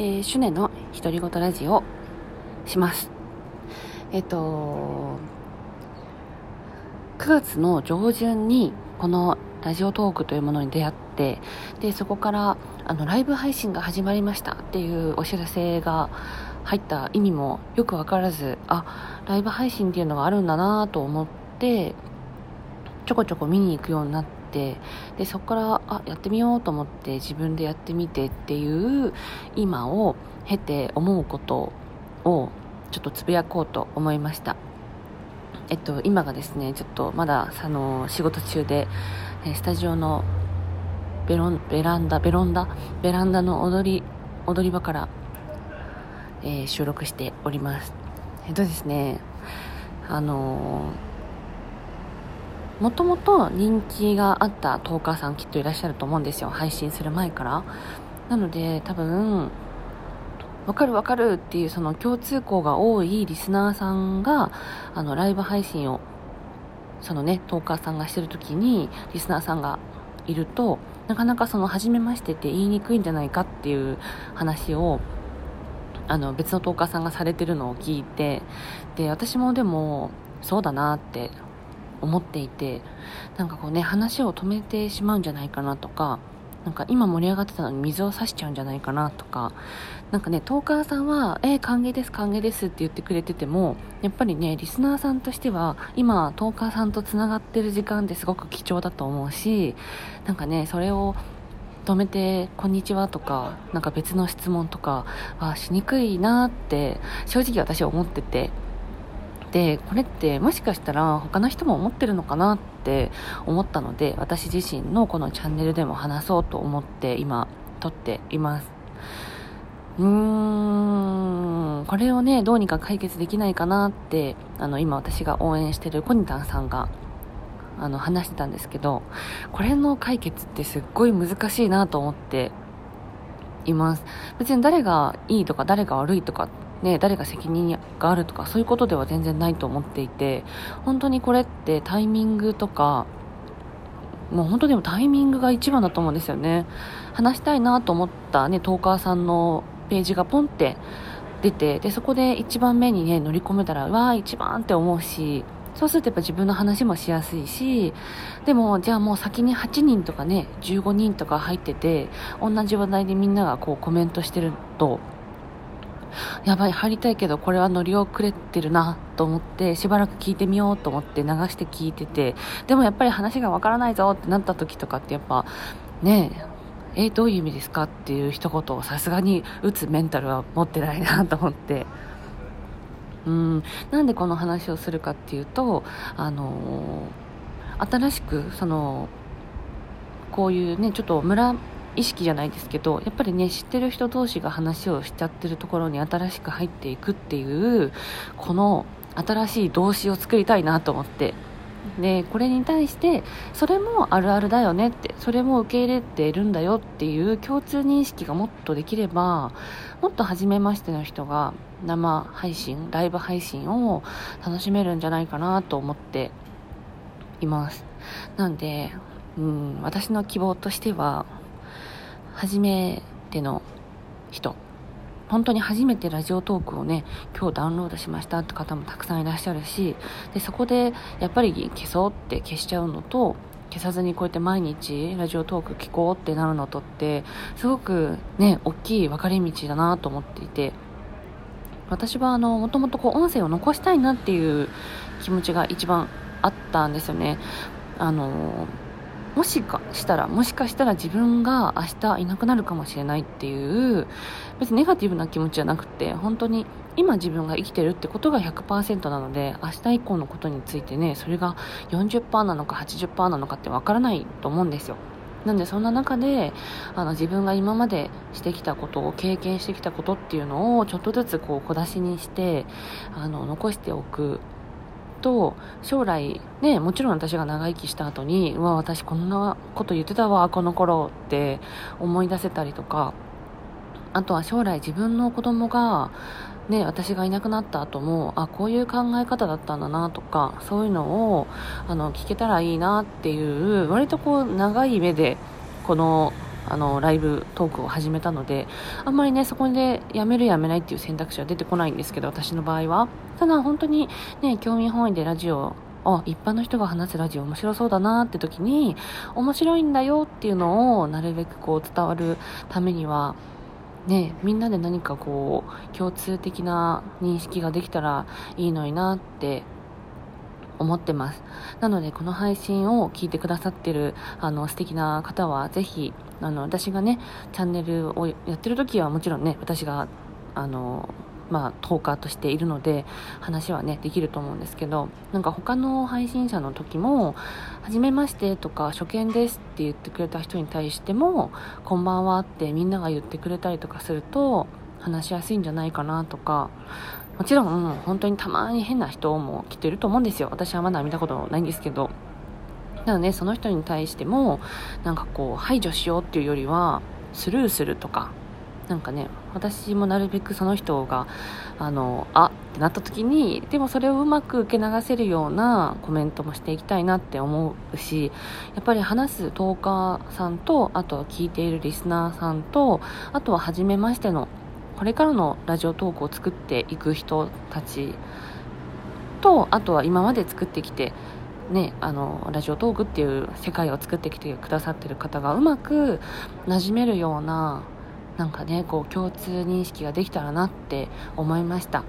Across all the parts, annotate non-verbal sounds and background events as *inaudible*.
えー、シュネの独り言ラジオします。えっ、と9月の上旬にこのラジオトークというものに出会ってでそこからあのライブ配信が始まりましたっていうお知らせが入った意味もよく分からずあライブ配信っていうのがあるんだなと思ってちょこちょこ見に行くようになっててでそこからあやってみようと思って自分でやってみてっていう今を経て思うことをちょっとつぶやこうと思いました。えっと今がですねちょっとまだあの仕事中でスタジオのベロンベランダベロンダベランダの踊り踊り場から、えー、収録しております。えっとですねあのーもともと人気があったトーカーさんきっといらっしゃると思うんですよ。配信する前から。なので多分わかるわかるっていうその共通項が多いリスナーさんがあのライブ配信をそのねトーカーさんがしてる時にリスナーさんがいるとなかなかその初めましてって言いにくいんじゃないかっていう話をあの別のトーカーさんがされてるのを聞いてで私もでもそうだなって思っていてなんかこうね話を止めてしまうんじゃないかなとかなんか今盛り上がってたのに水を差しちゃうんじゃないかなとかなんかねトーカーさんは「えー、歓迎です歓迎です」って言ってくれててもやっぱりねリスナーさんとしては今トーカーさんとつながってる時間ってすごく貴重だと思うしなんかねそれを止めて「こんにちは」とかなんか別の質問とかはしにくいなって正直私は思ってて。でこれってもしかしたら他の人も思ってるのかなって思ったので私自身のこのチャンネルでも話そうと思って今撮っています。うーんこれをねどうにか解決できないかなってあの今私が応援してるコニタンさんがあの話してたんですけどこれの解決ってすっごい難しいなと思っています。別に誰がいいとか誰が悪いとかね、誰が責任があるとかそういうことでは全然ないと思っていて本当にこれってタイミングとかもう本当でもタイミングが一番だと思うんですよね。話したいなと思ったねトーカーさんのページがポンって出てでそこで一番目にね乗り込めたらわー一番って思うしそうするとやっぱ自分の話もしやすいしでもじゃあもう先に8人とかね15人とか入ってて同じ話題でみんながこうコメントしてるとやばい、入りたいけどこれは乗り遅れてるなと思ってしばらく聞いてみようと思って流して聞いててでもやっぱり話がわからないぞってなった時とかってやっぱねえー、どういう意味ですかっていう一言をさすがに打つメンタルは持ってないなと思って。うん。なんでこの話をするかっていうとあのー、新しくそのこういうねちょっと村意識じゃないですけどやっぱりね知ってる人同士が話をしちゃってるところに新しく入っていくっていうこの新しい動詞を作りたいなと思って。でこれに対してそれもあるあるだよねってそれも受け入れているんだよっていう共通認識がもっとできればもっと初めましての人が生配信ライブ配信を楽しめるんじゃないかなと思っています。なんでうん私の希望としては初めての人。本当に初めてラジオトークをね今日ダウンロードしましたって方もたくさんいらっしゃるしでそこでやっぱり消そうって消しちゃうのと消さずにこうやって毎日ラジオトーク聞こうってなるのとってすごくね大きい分かれ道だなと思っていて私はあのもともとこう音声を残したいなっていう気持ちが一番あったんですよね。あのもしかしたらもしかしたら自分が明日いなくなるかもしれないっていう別にネガティブな気持ちじゃなくて本当に今自分が生きてるってことが100%なので明日以降のことについてねそれが40%なのか80%なのかってわからないと思うんですよ。なんでそんな中であの自分が今までしてきたことを経験してきたことっていうのをちょっとずつこう小出しにしてあの残しておく。と将来ねもちろん私が長生きした後にうわ私こんなこと言ってたわこの頃って思い出せたりとかあとは将来自分の子供がね、私がいなくなった後もあこういう考え方だったんだなとかそういうのをあの聞けたらいいなっていう割とこう長い目でこのあのライブトークを始めたのであんまりねそこでやめるやめないっていう選択肢は出てこないんですけど私の場合は。ただ本当にね興味本位でラジオあ一般の人が話すラジオ面白そうだなって時に面白いんだよっていうのをなるべくこう伝わるためにはね、みんなで何かこう共通的な認識ができたらいいのになって思ってます。なのでこの配信を聞いてくださってるあの素敵な方はぜひあの私がねチャンネルをやってる時はもちろんね私があのまあ、トーカーとしているので話はねできると思うんですけどなんか他の配信者の時も「はじめまして」とか「初見です」って言ってくれた人に対しても「こんばんは」ってみんなが言ってくれたりとかすると話しやすいんじゃないかなとかもちろん本当にたまに変な人もきっといると思うんですよ。私はまだ見たことないんですけど。なのでその人に対してもなんかこう排除しようっていうよりはスルーするとか。なんかね私もなるべくその人があのあってなった時にでもそれをうまく受け流せるようなコメントもしていきたいなって思うしやっぱり話すトーカーさんとあとは聞いているリスナーさんとあとは初めましてのこれからのラジオトークを作っていく人たちとあとは今まで作ってきてね、あのラジオトークっていう世界を作ってきてくださってる方がうまく馴染めるようななんかねこう共通認識ができたらなって思いました。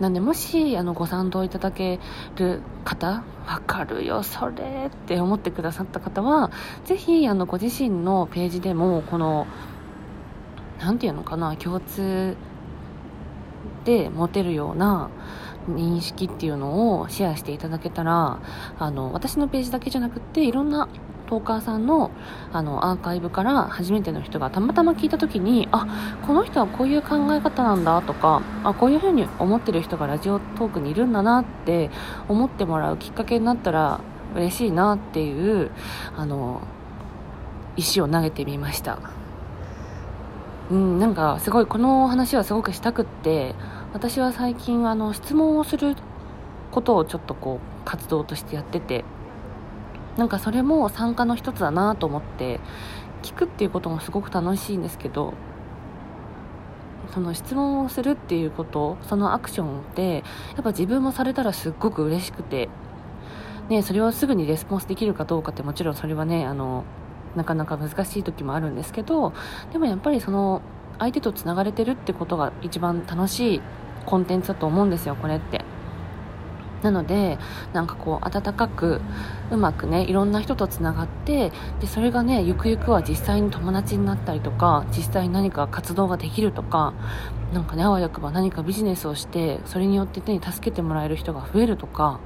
なんでもしあのご賛同いただける方わかるよそれって思ってくださった方はぜひあのご自身のページでもこの何て言うのかな共通で持てるような認識っていうのをシェアしていただけたらあの私のページだけじゃなくていろんなトーカーさんのあのアーカイブから初めての人がたまたま聞いた時にあこの人はこういう考え方なんだとかあこういうふうに思ってる人がラジオトークにいるんだなって思ってもらうきっかけになったら嬉しいなっていうあの石を投げてみました。うんなんかすごいこの話はすごくしたくって私は最近あの質問をすることをちょっとこう活動としてやっててなんかそれも参加の一つだなと思って聞くっていうこともすごく楽しいんですけどその質問をするっていうことそのアクションってやっぱ自分もされたらすっごく嬉しくて、ね、それをすぐにレスポンスできるかどうかってもちろんそれはねあのなかなか難しい時もあるんですけどでもやっぱりその相手とつながれてるってことが一番楽しいコンテンツだと思うんですよこれって。なのでなんかこう温かくうまくねいろんな人とつながってでそれがねゆくゆくは実際に友達になったりとか実際に何か活動ができるとかなんかねあわよくば何かビジネスをしてそれによって手に助けてもらえる人が増えるとか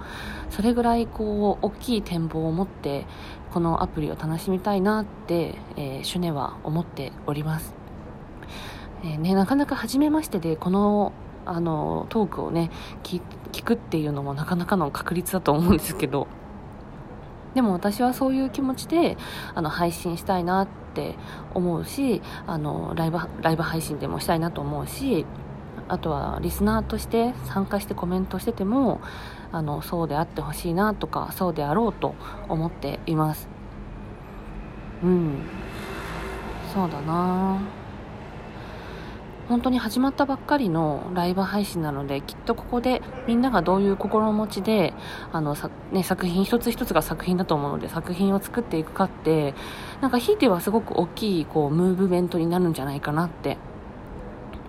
それぐらいこう大きい展望を持ってこのアプリを楽しみたいなって、えー、シュネは思っております。えーね、なかなか初めましてでこのあのトークをね聞くっていうのもなかなかの確率だと思うんですけど。でも私はそういう気持ちであの配信したいなって思うしあのライブライブ配信でもしたいなと思うしあとはリスナーとして参加してコメントしててもあのそうであってほしいなとかそうであろうと思っています。うん。そうだな。本当に始まったばっかりのライブ配信なのできっとここでみんながどういう心持ちであのさ、ね、作品一つ一つが作品だと思うので作品を作っていくかってなんかひいてはすごく大きいこうムーブメントになるんじゃないかなって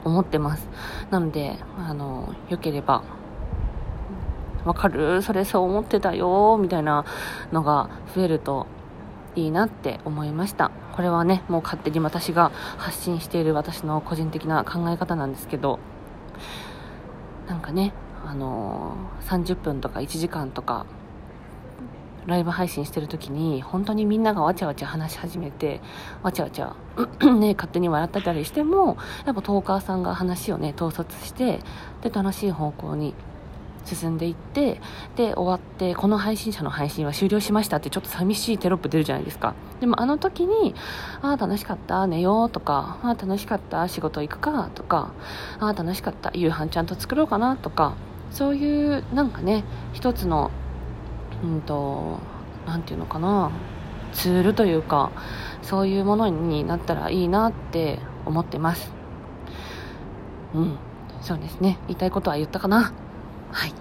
思ってます。なのであのよければわかるそれそう思ってたよみたいなのが増えるといいなって思いました。これはねもう勝手に私が発信している私の個人的な考え方なんですけどなんかねあのー、30分とか1時間とかライブ配信してる時に本当にみんながわちゃわちゃ話し始めてわちゃわちゃ *clears throat* ね勝手に笑ってたりしてもやっぱトーカーさんが話をね統率してで楽しい方向に進んでいってで終わってこの配信者の配信は終了しましたってちょっと寂しいテロップ出るじゃないですか。でもあの時にああ楽しかった寝ようとかああ楽しかった仕事行くかとかああ楽しかった夕飯ちゃんと作ろうかなとかそういうなんかね一つのうんと何て言うのかなツールというかそういうものになったらいいなって思ってます。うん。そうですね。言いたいことは言ったかな。はい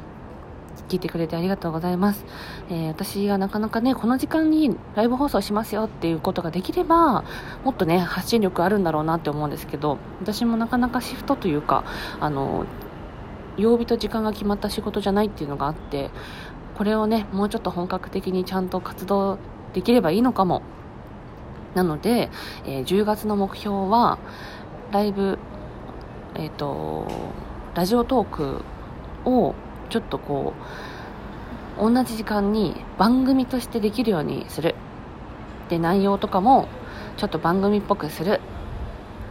聞いてくれてありがとうございます。えー、私がなかなかね、この時間にライブ放送しますよっていうことができれば、もっとね、発信力あるんだろうなって思うんですけど、私もなかなかシフトというか、あの、曜日と時間が決まった仕事じゃないっていうのがあって、これをね、もうちょっと本格的にちゃんと活動できればいいのかも。なので、えー、10月の目標は、ライブ、えっ、ー、と、ラジオトークをちょっとこう同じ時間に番組としてできるようにする。で内容とかもちょっと番組っぽくする。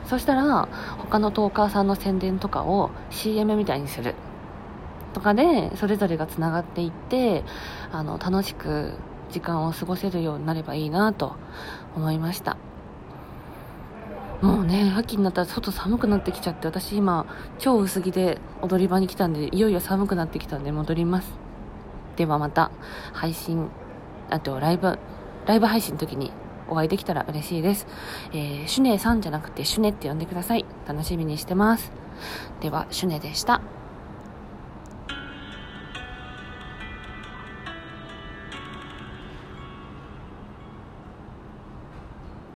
そしたら他のトーカーさんの宣伝とかを CM みたいにする。とかでそれぞれがつながっていってあの楽しく時間を過ごせるようになればいいなと思いました。もうね秋になったら外寒くなってきちゃって私今超薄着で踊り場に来たんでいよいよ寒くなってきたんで戻ります。ではまた配信あとライブライブ配信の時にお会いできたら嬉しいです、えー、シュネさんじゃなくてシュネって呼んでください。楽しみにしてます。ではシュネでした。